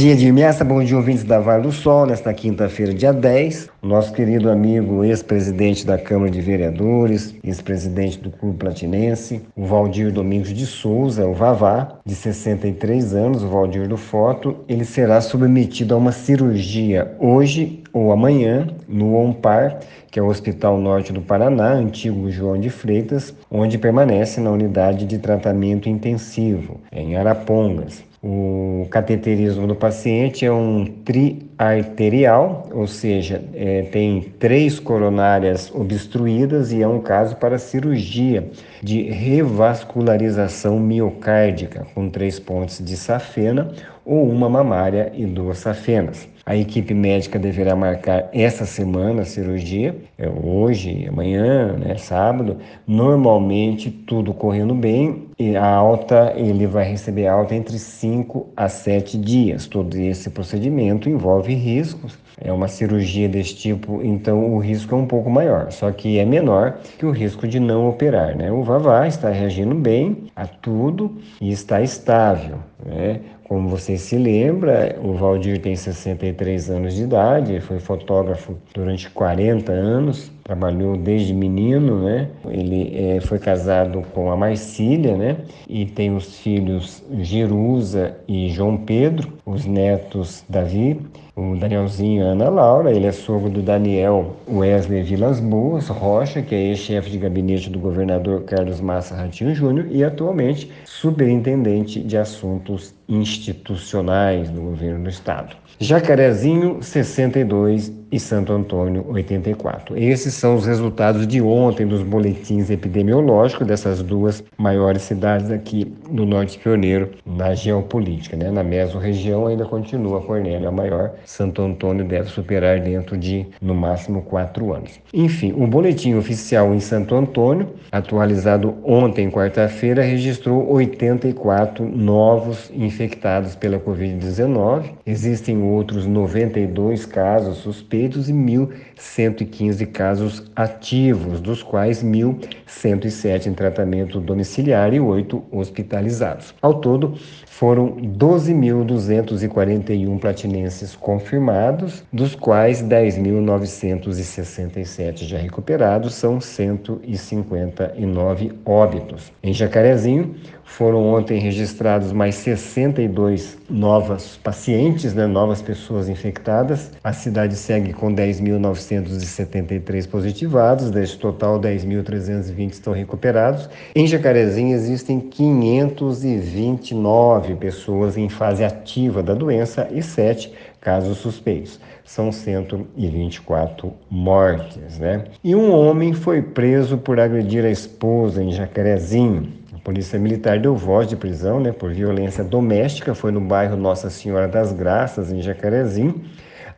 dia, Dirmessa. Bom dia, ouvintes da Vale do Sol. Nesta quinta-feira, dia 10, o nosso querido amigo, ex-presidente da Câmara de Vereadores, ex-presidente do Clube Platinense, o Valdir Domingos de Souza, o Vavá, de 63 anos, o Valdir do Foto, ele será submetido a uma cirurgia hoje ou amanhã no OMPAR, que é o Hospital Norte do Paraná, antigo João de Freitas, onde permanece na unidade de tratamento intensivo, em Arapongas. O cateterismo do paciente é um triarterial, ou seja, é, tem três coronárias obstruídas e é um caso para cirurgia de revascularização miocárdica, com três pontes de safena ou uma mamária e duas safenas. A equipe médica deverá marcar essa semana a cirurgia, é hoje, amanhã, né, sábado. Normalmente tudo correndo bem e a alta, ele vai receber alta entre 5 a 7 dias. Todo esse procedimento envolve riscos. É uma cirurgia desse tipo, então o risco é um pouco maior, só que é menor que o risco de não operar. Né? O Vavá está reagindo bem a tudo e está estável. Né? Como você se lembra, o Valdir tem 63 anos de idade, foi fotógrafo durante 40 anos, trabalhou desde menino, né? Ele é, foi casado com a Marcília, né? E tem os filhos Jerusa e João Pedro, os netos Davi, o Danielzinho Ana Laura. Ele é sogro do Daniel Wesley Vilas Boas Rocha, que é ex-chefe de gabinete do governador Carlos Massa Ratinho Júnior e atualmente superintendente de assuntos institucionais do governo do estado. Jacarezinho, 62 e Santo Antônio, 84. Esses são os resultados de ontem dos boletins epidemiológicos dessas duas maiores cidades aqui do Norte Pioneiro na geopolítica. Né? Na mesorregião ainda continua Cornélio a maior, Santo Antônio deve superar dentro de, no máximo, quatro anos. Enfim, o boletim oficial em Santo Antônio, atualizado ontem, quarta-feira, registrou 84 novos infectados pela Covid-19. Existem outros 92 casos suspeitos e 1.115 casos ativos, dos quais 1.107 em tratamento domiciliar e 8 hospitalizados. Ao todo, foram 12.241 platinenses confirmados, dos quais 10.967 já recuperados, são 159 óbitos. Em Jacarezinho, foram ontem registrados mais 62 novos pacientes, né, novas pessoas infectadas. A cidade segue com 10.973 positivados, deste total 10.320 estão recuperados. Em Jacarezinho existem 529 pessoas em fase ativa da doença e 7 casos suspeitos. São 124 mortes, né? E um homem foi preso por agredir a esposa em Jacarezinho. Polícia Militar deu voz de prisão né, por violência doméstica, foi no bairro Nossa Senhora das Graças, em Jacarezinho.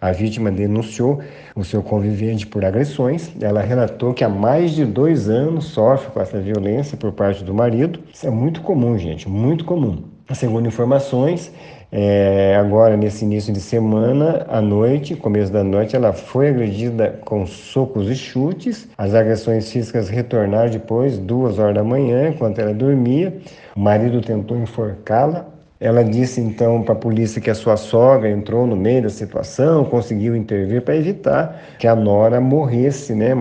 A vítima denunciou o seu convivente por agressões. Ela relatou que há mais de dois anos sofre com essa violência por parte do marido. Isso é muito comum, gente, muito comum. Segundo informações, é, agora nesse início de semana, à noite, começo da noite, ela foi agredida com socos e chutes. As agressões físicas retornaram depois, duas horas da manhã, enquanto ela dormia. O marido tentou enforcá-la. Ela disse então para a polícia que a sua sogra entrou no meio da situação, conseguiu intervir para evitar que a nora morresse, né?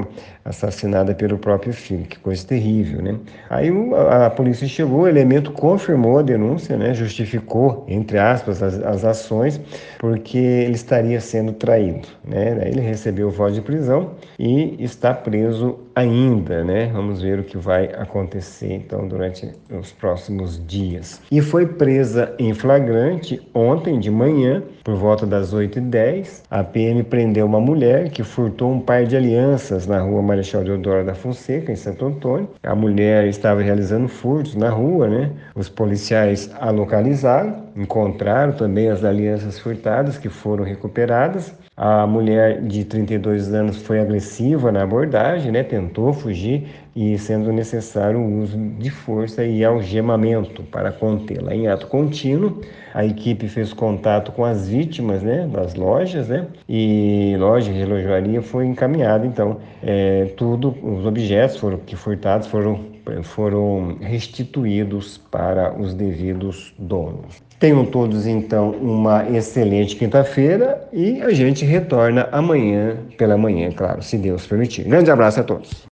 assassinada pelo próprio filho, que coisa terrível, né? Aí a, polícia chegou, o elemento confirmou a denúncia, né? Justificou, entre aspas, as, as ações, porque ele estaria sendo traído, né? Daí ele recebeu voz de prisão e está preso ainda, né? Vamos ver o que vai acontecer então durante os próximos dias. E foi presa em flagrante ontem de manhã, por volta das 8h10. A PM prendeu uma mulher que furtou um par de alianças na rua Marechal Deodoro da Fonseca, em Santo Antônio. A mulher estava realizando furtos na rua, né? Os policiais a localizaram, encontraram também as alianças furtadas que foram recuperadas. A mulher de 32 anos foi agressiva na abordagem, né? tentou fugir e, sendo necessário, o uso de força e algemamento para contê-la. Em ato contínuo, a equipe fez contato com as vítimas né? das lojas né? e loja e relojoaria foi encaminhada. Então, é, tudo, os objetos foram, que furtados foram, foram restituídos para os devidos donos. Tenham todos então uma excelente quinta-feira e a gente retorna amanhã pela manhã, claro, se Deus permitir. Grande abraço a todos.